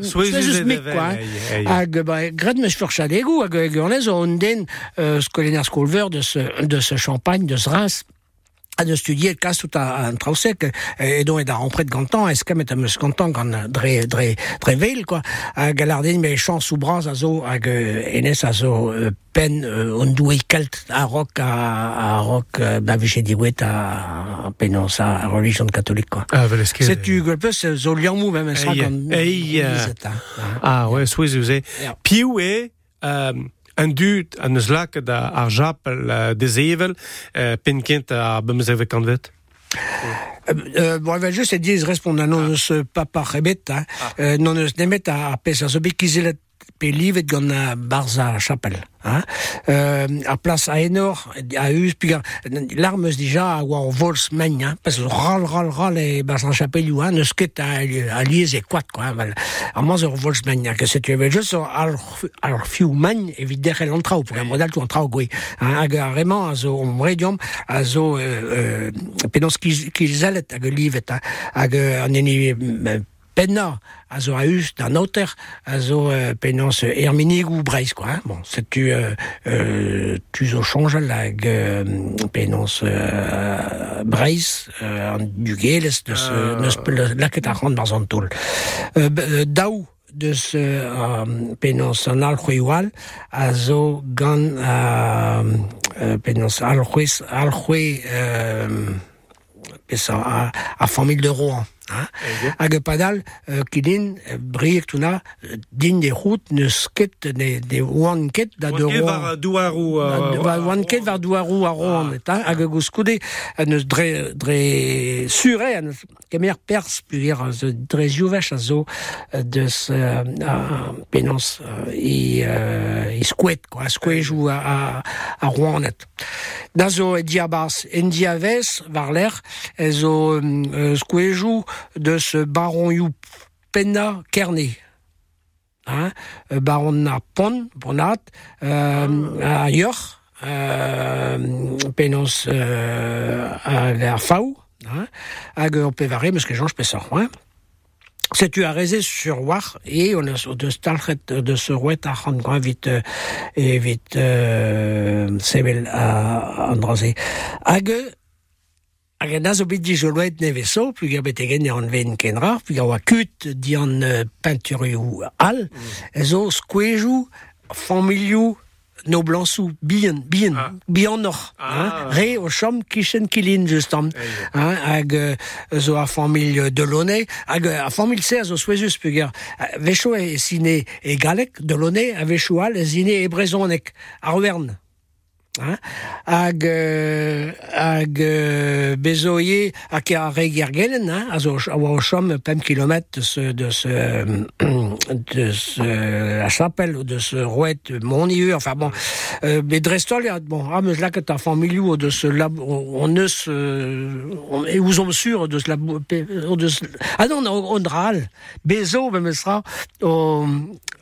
Speaker 3: souezus
Speaker 1: e
Speaker 3: mik, quoi. Hag, ba, gred hag on den skolenner skolver de ce, de ce champagne, de ce Reims. De studier cas tout à un trausek et donc est rentré de gantan est-ce que met me content quand dre dre dre veil quoi bras à zo à enes à zo pen on doit kelt à rock à à rock bah j'ai dit ouais à penon ça à religion catholique quoi.
Speaker 1: Ah, vel eus ket.
Speaker 3: c'est tu que peu c'est zo liamou même
Speaker 1: Ei, ei, euh, Ah, ouais. Piou e, un dud an eus lak da ar japel de zevel, uh, pen kent a bemz evek an vet.
Speaker 3: Euh, bon, ben, je sais dire, répondre à non, ce papa rebet, hein, euh, non, nemet à pesa, ce qu'ils aient pe livet gant a barza chapel. Hein? Euh, a place a enor, a us, puis l'arme déjà a oa o vols men, hein, parce que ral, ral, ral e barza chapel you, hein, neus ket a, a liez e quat, quoi, hein. A moz ur vols hein, que c'est tu veux juste al, al fiu men, evit der el antrao, pour un modèle tu antrao gwe. Hein, hag a vraiment, a zo om redium, a zo, euh, euh, penos ki, ki zelet hag livet, hag an eni, penna a zo a us d'an auter a zo euh, euh, ou breis quoi hein. bon c'est tu euh, euh, tu change lag euh, penans euh, breis euh, an du de ce dans euh, b- euh, daou de ce euh, penans an a zo gant euh, euh, euh, pesa a. Hag padal, euh, kidin, euh, briek tuna, euh, din de route, ne sket, ne, oan ket da de
Speaker 1: Ket
Speaker 3: Rouen.
Speaker 1: var douar ou...
Speaker 3: Va va- oan ket var douarou a et hein, hag gouskoude, a neus dre, dre sure, a neus kemer pers, plusieurs, a zo dre a zo, euh, deus, euh, a euh, i, euh, i skouet, quoi, skouejou a, a, a Rouen net. Da zo e diabas en diavez, var l'air, e zo euh, skouejou de ce baron you penna kerné. Hein? Euh, baron na pon, ponat, euh, a yor, euh, penos euh, a ver fau, hein? hag o pevare, meus ket jonge pesor, hein? C'est tu as raisé sur war? Et on a de stalret de ce rouet à rendre vite euh, et vite euh, sebel à Andrasé. Hag Hag an azo bet di joloet neveso, puis a bet egen an ven kenra, puis a oa kut di an euh, peinturioù al, no blansou, bien, bien,
Speaker 1: Ah.
Speaker 3: bien hein, re o chom kichen kilin justam, hein, hag euh, zo a famil hag euh, a famil zo souezus, a vecho e sine e galek de Launay, a vecho al e sine e brezonek, ar wern, Hein? hag euh, hag euh, bezoie a ke a regergelen hein? a zo a oa chom pem kilomet de ce de ce euh, de ce la chapelle de ce rouet monieux enfin bon euh, mais drestol bon ah mais là que ta familiou de ce lab on ne se on et vous on sûr de ce lab de ce, ah non on on dral bezo me sera au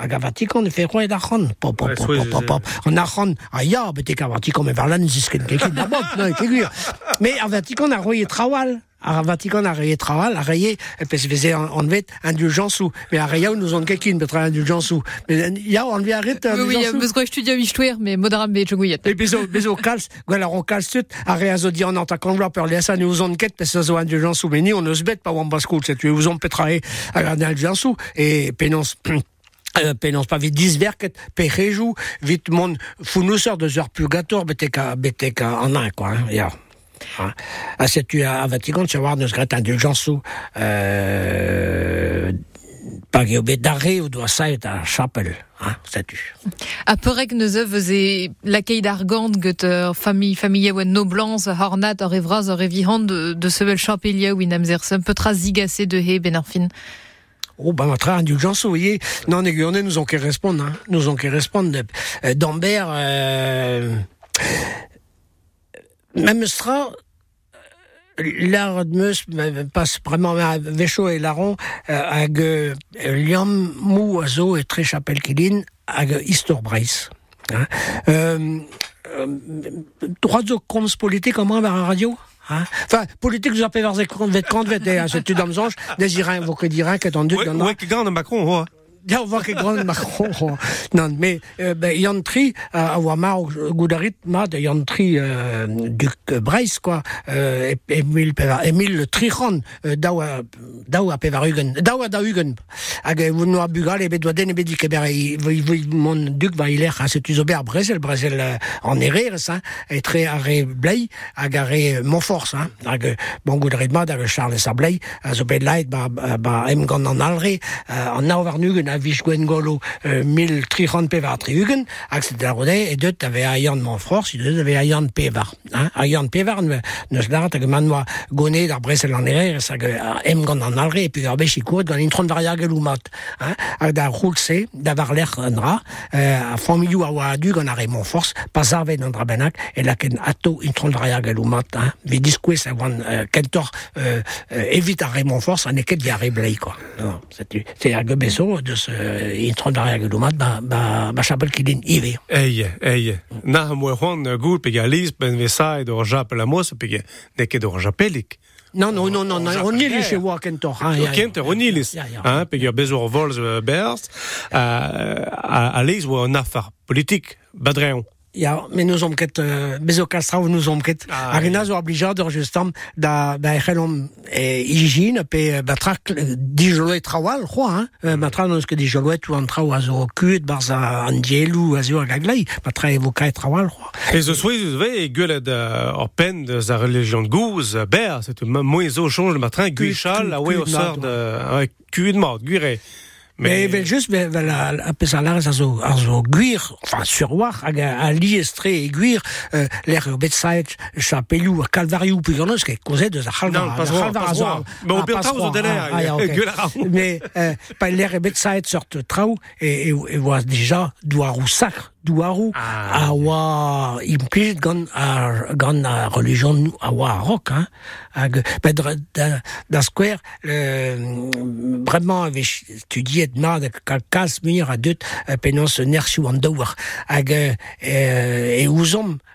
Speaker 3: Hag a Vatikan e fe roe da c'hon, pop, pop, pop, pop, pop, an a a ya, betek a me zisken da bot, a a trawal, a Vatikan a reye trawal, a reye, e pez veze an, vet indulgensou, me a reyaou nous on kekin betra ya
Speaker 2: Oui, oui, studia wistouer, mais
Speaker 3: bezo, bezo gwell kalz tut, a re a zo di an an ta kanvla per lesa ne ouzon ket pez a zo indulgensou, me ni on eus bet pa tu ouzon a gade indulgensou, e penons Euh, penons pa vit disverket, pe rejou, vit mon founousseur de zeur purgator, betek a, betek a an an, quoi, hein, ya. Hein. Ah, c'est tu à Vatican, vas voir, nous gret indulgensou, euh, pa geo bet d'arrêt ou doit ça et à chapelle, hein, c'est tu.
Speaker 2: A peurek neus eo veze lakei d'argant gant ur famille famille ouen no blancs, hornat, ur evraz, ur evihant de, de sevel champelia ou inamzer. Se petra zigase de he ben ar fin.
Speaker 3: Oh, ben, notre indulgence, vous voyez. Non, les Guyanais nous ont qu'à répondre, hein. Nous ont qu'à répondre. Euh, D'Ambert, euh, même l'art meus euh, passe vraiment à Vécho et Laron euh, euh, liam mou oiseau et très chapelle kilin hag Histor Bryce. Hein. Euh, euh, de comptes politique en moins la radio? Hein? Enfin, politique, vous appelez vers les comptes, vet comptes, vet, euh, c'est tu dans zonge, des irins, vous que dirins, que t'en doute,
Speaker 1: Ouais, que Macron, oh.
Speaker 3: Ja, war ke grand Macron non mais euh, ben, Yann tri a war mar goudarit ma de Yann tri euh, du Breis quoi euh, Emile Pevar Emile Trichan euh, daou a daou a Pevarugen daou a da Hugen hag vous no a bugal e bet doa den e bet dik eber mon duc va il er c'est usober Bresel Bresel euh, en erer ça et très arrêt blei hag arrêt Montforce hein. Hag bon goudarit ma da Charles Sablei a zo bet lait ba ba em gant an alre an naovarnugen a vich gwen golo euh, mil trichant pevar triugen, ak se darode, et deut ave a yann man force, et deut ave a yann pevar. Hein? A yann pevar, ne, neus larat hag manoa gone dar bresel an erer, hag em gant an alre, et puis ar bech ikout gant intron varia gelou mat. Hein? Hag da roulse, da var l'er an ra, euh, a familou a oa adu gant ar mon force, pas arvet an dra benak, et la ken ato intron varia gelou mat. Hein? Ve diskouez a oan euh, kentor euh, euh, evit ar mon force, an eket vi ar blei, quoi. C'est hag beso de ce euh, intron varia gelou mat, ba, ba, ba chapel kilin ive.
Speaker 1: Eie, eie. Na ha moe c'hoant goul pe ga liz ben ve saet ur japel a mos pe ga neket ur japelik.
Speaker 3: Non, non, non, non, non, on y est chez moi, kentor. Hein,
Speaker 1: O kent ur onilis,
Speaker 3: Ya, ya.
Speaker 1: hein, pe ga bezo ur volz berz, euh, a, a liz oa un afar politik, badreon.
Speaker 3: Ja, men nous om ket uh, bezo kastrao nous om ket.
Speaker 1: Ah,
Speaker 3: arena zo obligado justam da da chelom e hygine pe batrak dijolo trawal quoi hein. Euh, matra nos que dijolo ou en traw azo kut barza an dielu azo gaglai matra evoka trawal quoi
Speaker 1: E zo eus ve e gwelet uh, ur pen deus a religion de gouz, ber, c'est moe zo change le matrin, guichal, a oe o
Speaker 3: kuit
Speaker 1: sort de... Uh, kuit mat,
Speaker 3: mais vel just vel vel a a pez a lares azo azo guir enfin sur war hag a, a liestre e guir euh, l'air betsait chapelou a calvariou puis ganoz ke kozet deus a halvar
Speaker 1: Non, pas droit. Mais au pire, traoù zo deler,
Speaker 3: ah, ja, ok.
Speaker 1: gueule a raon.
Speaker 3: mais euh, pas l'air et betsait sorte trau et et, et voit déjà douarou sacre douarou.
Speaker 1: Ah,
Speaker 3: a gant a gant a religion nou a rock hein. Hag ben dra- da da square le vraiment studiet ma de kal kas munir a deut euh, penaos nersiou an daouar hag euh, e ouzom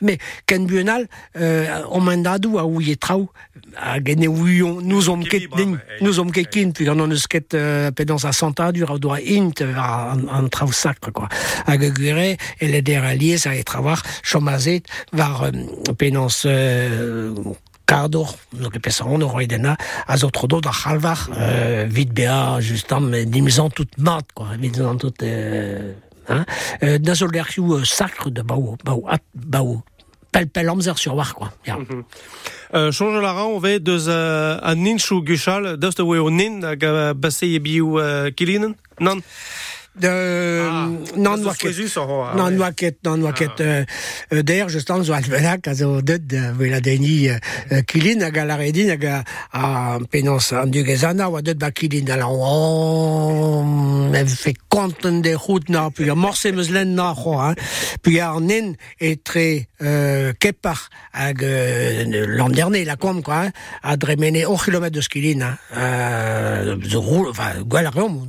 Speaker 3: mais ken buenal euh, o mandadou a ouye trao a gene ouion nous om ket din nous om ket kin puis on eus ket euh, pedans a santa a doa int var an, trao sacre quoi. A gure e le der alies a e travar chomazet var euh, pedans euh, kardor, donc le pesa on aurait dena, az autre do da halvar, euh, vite bea, justam, dimizan tout mat, quoi, dimizan tout, euh, hein, euh, da zol derkiou euh, sacre de bao, bao, at, bao, pel pel amzer sur war, quoi, ja.
Speaker 1: Uh, change la ran, ve deus uh, an ninchou guchal, deus da oe o nin hag a basei e biou uh, kilinen? Non? Ah,
Speaker 3: non,
Speaker 1: ouais.
Speaker 3: noa ket, non, noa ket, euh, euh, d'ailleurs, justam, zo alvenak, a zo deud, euh, ve la deni, kilin, hag a la redin, hag a, a penans an dugezana, oa deud ba kilin, ala, oh, me fe konten de route na, puis a morse meus len na, c'ho, puis a an nen, e tre, euh, kepar, hag, l'an dernier, la com, quoi, a dremene 1 km de skilin, hein, zo roule, enfin, gwell a reom,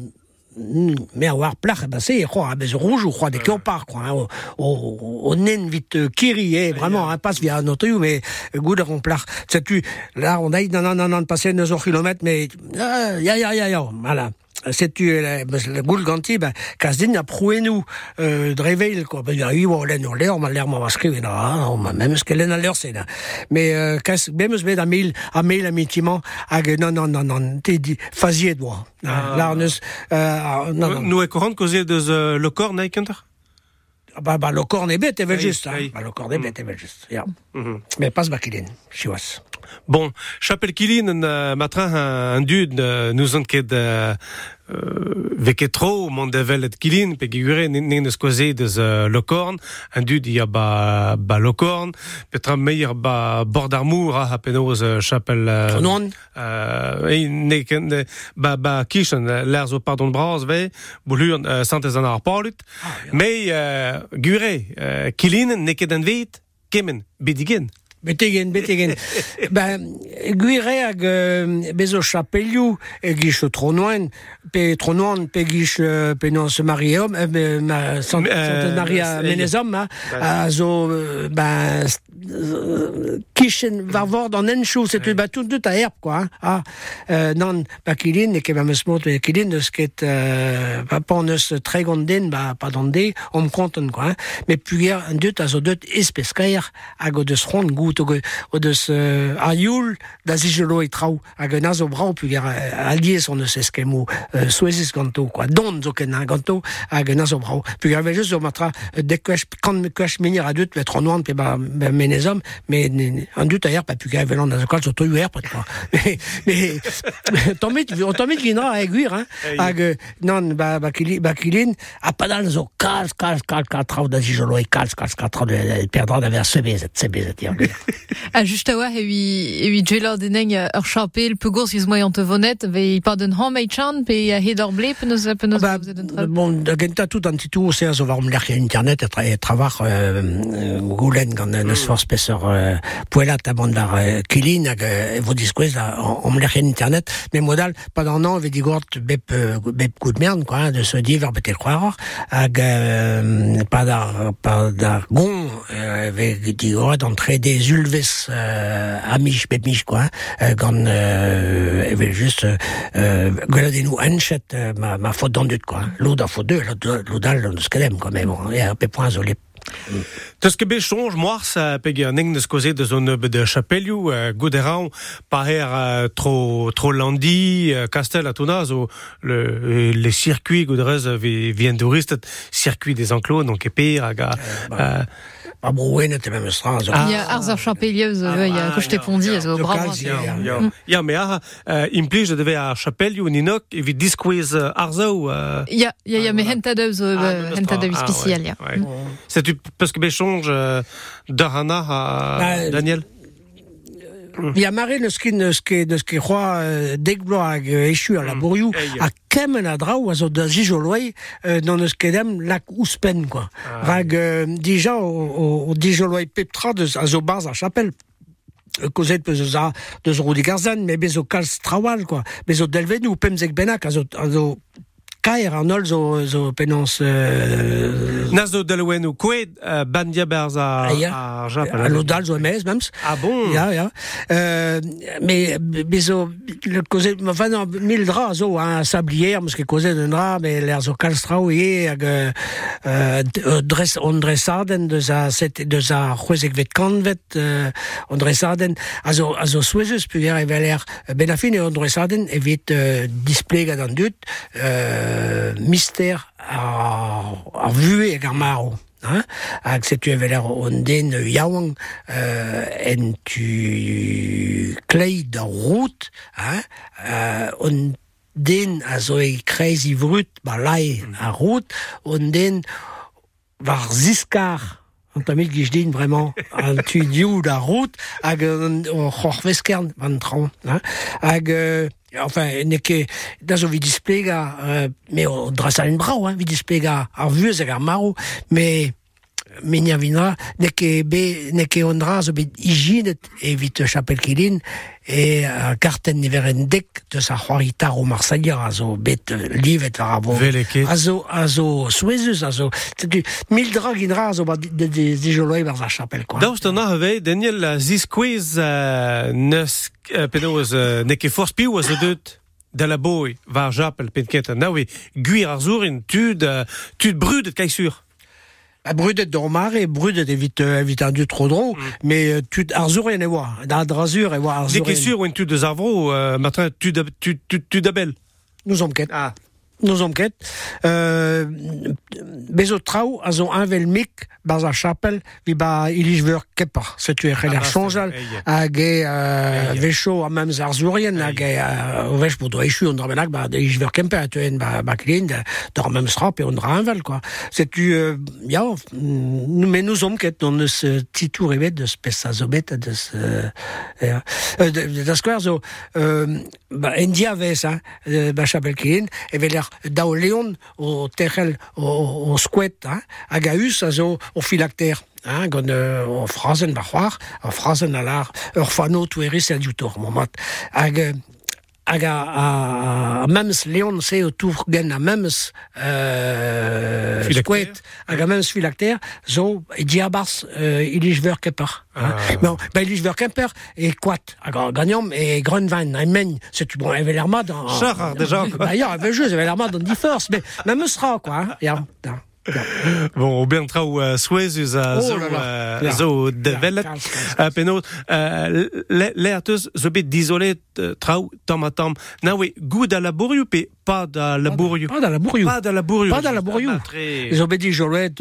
Speaker 3: me a war plach ba se quoi a bez rouge ou quoi des par quoi hein, o o nen vite euh, kiri eh, vraiment un passe via notre you mais good on plach c'est tu là on a non non non non passer 9 km mais ah, ya ya ya ya voilà c'est tu le le goul ganti ben kasdin a proué nous euh, de réveil quoi ben oui bon len on l'air on m'a l'air m'a skrivé non on m'a même ce qu'elle a l'air c'est là mais euh, kas même ce à mille à mille amitiment hag non non non non t'es dit fazier doigt
Speaker 1: Ah.
Speaker 3: là on euh, non non
Speaker 1: Nou e korant koze deus uh, le kor naik kenter?
Speaker 3: Ah bah, bah, le corps n'est bête, elle
Speaker 1: Oui,
Speaker 3: juste. Hein.
Speaker 1: oui.
Speaker 3: Bah, le corps n'est bête, elle juste. Yeah.
Speaker 1: Mhm.
Speaker 3: Mais pas ce bakilin, chiwas.
Speaker 1: Bon, chapel kilin uh, matra un, un dud uh, nous on ket veket tro mont de velet kilin pe gure ne neus koze deus uh, lokorn un dud ia ba, ba lokorn petra meir ba bord armour a hapenoz uh, chapel uh,
Speaker 3: Tronon.
Speaker 1: uh, e ne ken ne, ba, ba kishen uh, l'er zo pardon braz ve boulur santez an ar parlut ah, uh, gure kilin ne ket an vet kemen bedigen
Speaker 3: Betegen, betegen. ben, guire hag euh, bezo chapeliou e tronoen, pe gish euh, pe non se mariom, euh, ma,
Speaker 1: Euh,
Speaker 3: Maria Menezom, a zo, ben, an enchou, c'est tout, ben, tout, quoi, hein. ah, euh, non, ba kilin, e meus mot, e kilin, eus ket, euh, ba pan eus tregont den, ba, pa dande, om konten, quoi, hein. mais puger, un a zo dut espeskaer, hag o deus rond gout, o, go- o deus euh, a youl, da zijelo e trao, hag un azo brao, puger, euh, alies on eus eskemo, euh, ganto, quoi, don zo ken an ganto, hag un azo brao, puger, ve just zo matra, euh, de kwech, kan kwech menir a dut, bet ron pe ba, menezom, mais an dut pa velan, da zo kal, zo to her, pot, quoi. mais, tomit, on tomit a eguir, hein, hag, euh, non, ba, ba, kili, ba kilin, a padal zo kalz, kalz, kalz, kalz, da e kalz, kalz, kalz, trao de perdra da ver sebezet, sebezet, ya,
Speaker 2: A just a oa evi, evi djeler deneng ur chapel, pe gours iz moyant vonet, ve pa den ham chan, pe a ble,
Speaker 3: Bah, bon, da genta tout an titou, se a zo var mlerk internet et, tra, et travar euh, euh, goulen gant mm. euh, poelat a band var euh, kilin hag euh, vo diskwez internet, mais modal, pa d'an an ve digort bep, euh, bep gout mern, quoi, hein, de se betel croire, hag euh, pa d'ar pa d'ar gon euh, ve digort an tre des ulves euh, amich, bep mich, quoi, hein, euh, gant euh, e ve just euh, gweladennou enchet euh, ma, ma faute d'an dut, quoi. L'eau d'an faute deux, l'eau skedem, quoi, mais bon, et un peu point zolé.
Speaker 1: Teus ket bet chonj moars peg an eng deus koze deus un neub de chapelioù uh, gouderan pa her uh, tro, tro landi, kastel a tona zo le, euh, les circuits goudrez uh, vi, vi enduristet circuit des enclos donc e hag a... Uh,
Speaker 3: Pa brouen et même stran, zo.
Speaker 2: Ya arz ar chapelieus, ah, ya kochte pondi, a zo
Speaker 3: zo
Speaker 2: bravo.
Speaker 1: Ja,
Speaker 3: Ja,
Speaker 1: ja. ja, me a uh, implij de deve a chapelioù en inok evit diskwez uh, arzou uh,
Speaker 2: ya, me henta deus,
Speaker 1: Ah,
Speaker 2: uh, henta deus
Speaker 1: ah,
Speaker 2: spécial,
Speaker 1: ouais,
Speaker 2: ya.
Speaker 1: ouais. C'est parce que béchonge euh, d'Arana à
Speaker 3: Bah,
Speaker 1: Daniel?
Speaker 3: Ya mare neus ket neus ket neus ket c'hoa euh, degblo hag euh, echu ar labourioù
Speaker 1: Eh,
Speaker 3: a kemen a draou a zo da zijoloei euh, non lak ouspen, quoi. Rag euh, dija o, o, o dijoloei peptra deus a zo barz ar chapel. Euh, kozet peus eus a deus garzan, me bezo kalz trawal, quoi. Bezo delvenou pemzek benak a zo, a zo kaer an ol zo, zo penans... Euh,
Speaker 1: Nazo Delwen ou Koued, euh, Bandia Berza
Speaker 3: Ah, ya.
Speaker 1: à Japon.
Speaker 3: a lodal zo emez, mems.
Speaker 1: Ah bon?
Speaker 3: Ja, ja. Euh, mais bezo le causer enfin non, mil dra zo un sablier parce que causer de dra mais l'air zo kalstrau et hag euh, euh, on dressaden de za set de za juezek vet kanvet euh, on dressaden also also suezus puger evaler benafin et on dressaden evit euh, display gadan dut euh, mystère a a vue et gamaro Hein? Hag se tu eveler on den yaouang euh, en tu klei da route hein? euh, on den a zo e kreiz vrut ba a on den var ziskar an tamil din vraiment an tu diou da route hag on c'hor veskern van tran hag euh, enfin ne ket da zo vi displega euh, mais on dressa un brau hein, vi displega ar vuez hag ar maro mais Menia vinra, ne ket be, ne ket ondra zo bet ijinet evit chapel kilin, e uh, karten neveren dek de sa c'hoaritar o a zo bet euh, livet abo.
Speaker 1: Veleket.
Speaker 3: A zo, a zo souezus, a zo, tetu, mil drag a zo ba de, de, de, de joloi bar sa chapel, quoi.
Speaker 1: Daoust an arve, Daniel ziskwez uh, neus uh, uh, ket force piou a zo deut da la boi var Japel penket an nawe guir ar zourin tud, uh, tud brudet kaisur.
Speaker 3: A brudet d'or mare, brudet evit, euh, evit an du tro dro, mais euh, tu ar zourien e oa, da drazur e oa ar
Speaker 1: Ne
Speaker 3: zourien.
Speaker 1: ket sur oen tud deus ar vro, uh, matra tud, tud, tud, tud abel.
Speaker 3: Nous.
Speaker 1: Ah.
Speaker 3: Nos omket, euh, bezo trao a zo anvel mik baz a chapel vi ba ilich veur kepa. Setu e c'heller chanjal hag e euh, vecho a memz ar zourien hag e euh, o vech bo do echu on dra benak ba veur kemper a teuen ba, ba klin d'ar memz rap e on dra anvel quoi. Setu, euh, ya, nous omket non eus euh, titou revet deus pes a zobet deus euh, euh, euh, da skwer zo euh, ba, en dia vez hein, euh, ba chapel klin e veler dao leon o terrel o, o skouet, hein, hag a us a zo o filakter. Hein, gant euh, o frazen ba c'hoar, o frazen a lar ur fano toueris a diotor, momat. Hag hag a, memes leon se o tour gen a memes euh,
Speaker 1: Filakter.
Speaker 3: skouet hag a memes filakter zo e diabars euh, ilich veur kepar hein. Bon, ba ilich veur kemper e kwat hag a gagnam e grunvain a men bon
Speaker 1: Char déjà,
Speaker 3: e veler mat an difors mais memes ra quoi hein.
Speaker 1: Bon, uh, souezus a zo, zo develet.
Speaker 3: Ja, kalz, kalz,
Speaker 1: Uh, penot, uh, le- learteus zo bet disolet tam a tam. Na we, gout a labourioù pe pa da labourioù.
Speaker 3: Pas da labourioù.
Speaker 1: Pas da labourioù.
Speaker 3: Pas da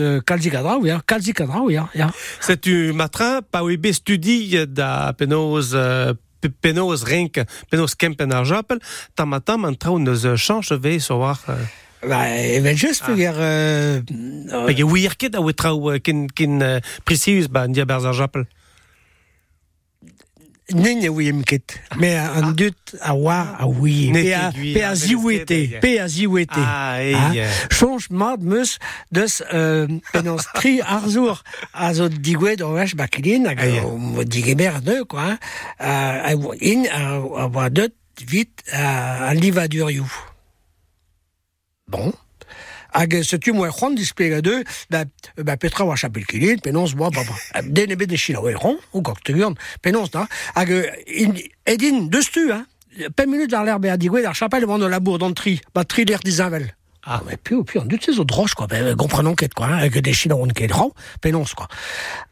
Speaker 3: euh, kalzi kadraou ya, kalzi kadraou ya.
Speaker 1: C'est tu matrin, pa we be studi da penaos uh, pe- penaos renk, penaos kempen ar japel, tam a tam an trao neus chanche vez so war...
Speaker 3: Ba, e vel just peogwir... Euh,
Speaker 1: Pe ge wir ket a trao uh, kin, kin uh, precius ba an diaberz ar japel.
Speaker 3: Nen e ouiem ket, me an dut a war a ouie.
Speaker 1: Ne
Speaker 3: Pe a,
Speaker 1: gwir,
Speaker 3: pe a ziwete, pe a ziwete.
Speaker 1: Ah, ei,
Speaker 3: Hein?
Speaker 1: eh.
Speaker 3: Change mat meus deus euh, penans tri arzour a zo digwet o vech baklin hag o digeber ne quoi. hein. A, oa deut vit a, a livadurioù. Bon. Hag setu moe c'hoant display a deux, da, ba petra oa chapel kilin, penons boa, ba, ba, den ebet de chila oe ron, ou gok te gurn, penons da, hag euh, in, edin deus tu, hein, pe minut ar l'herbe a digwet ar chapel evant de labour d'an tri, ba tri l'er dizavel. Ah, mais puis, puis, en dut se zo droch, quoi, ben, gomprenon ket, quoi, hein, hag de chila ron ket ran, penons, quoi.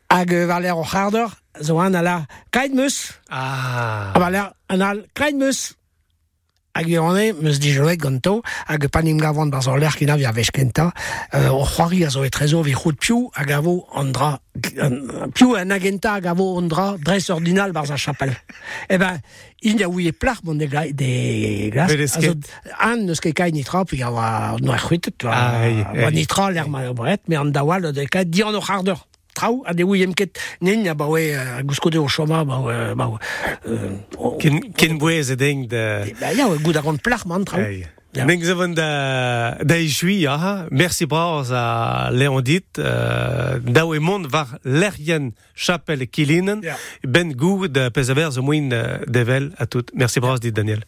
Speaker 3: Hag euh, var l'er o c'harder, zo an ala kaid meus,
Speaker 1: Ah.
Speaker 3: var l'er an al kaid meus, hag eo ane, meus di jolet ganto, hag panim gavant bar zor avi a euh, o c'hoari a zo e trezo vi c'hout piou, hag avo an dra, an- piou an agenta hag avo an dra dres ordinal bar za chapel. e ben, in a ouie plar bon de, gla, de glas,
Speaker 1: Velesket.
Speaker 3: an neus ket kai nitra, puis a oa noa c'huitet,
Speaker 1: ei,
Speaker 3: oa
Speaker 1: ei.
Speaker 3: nitra l'er ma bret, me an dawal de kai di an o c'harder. Trao, a de ouiem ket, nen a ba oe, a gouskode o choma, ba oe, ba oe, euh, o-
Speaker 1: Ken, ken bouez e deng de...
Speaker 3: Ba ya, oe gout a gant plar man trao.
Speaker 1: Hey.
Speaker 3: Ja.
Speaker 1: Neng zeven da, da ichui, aha. Merci a Léon dit. Uh, da oe mont var lerien chapel kilinen. Ben gou de pesaver zo moin uh, devel a tout. Merci dit Daniel.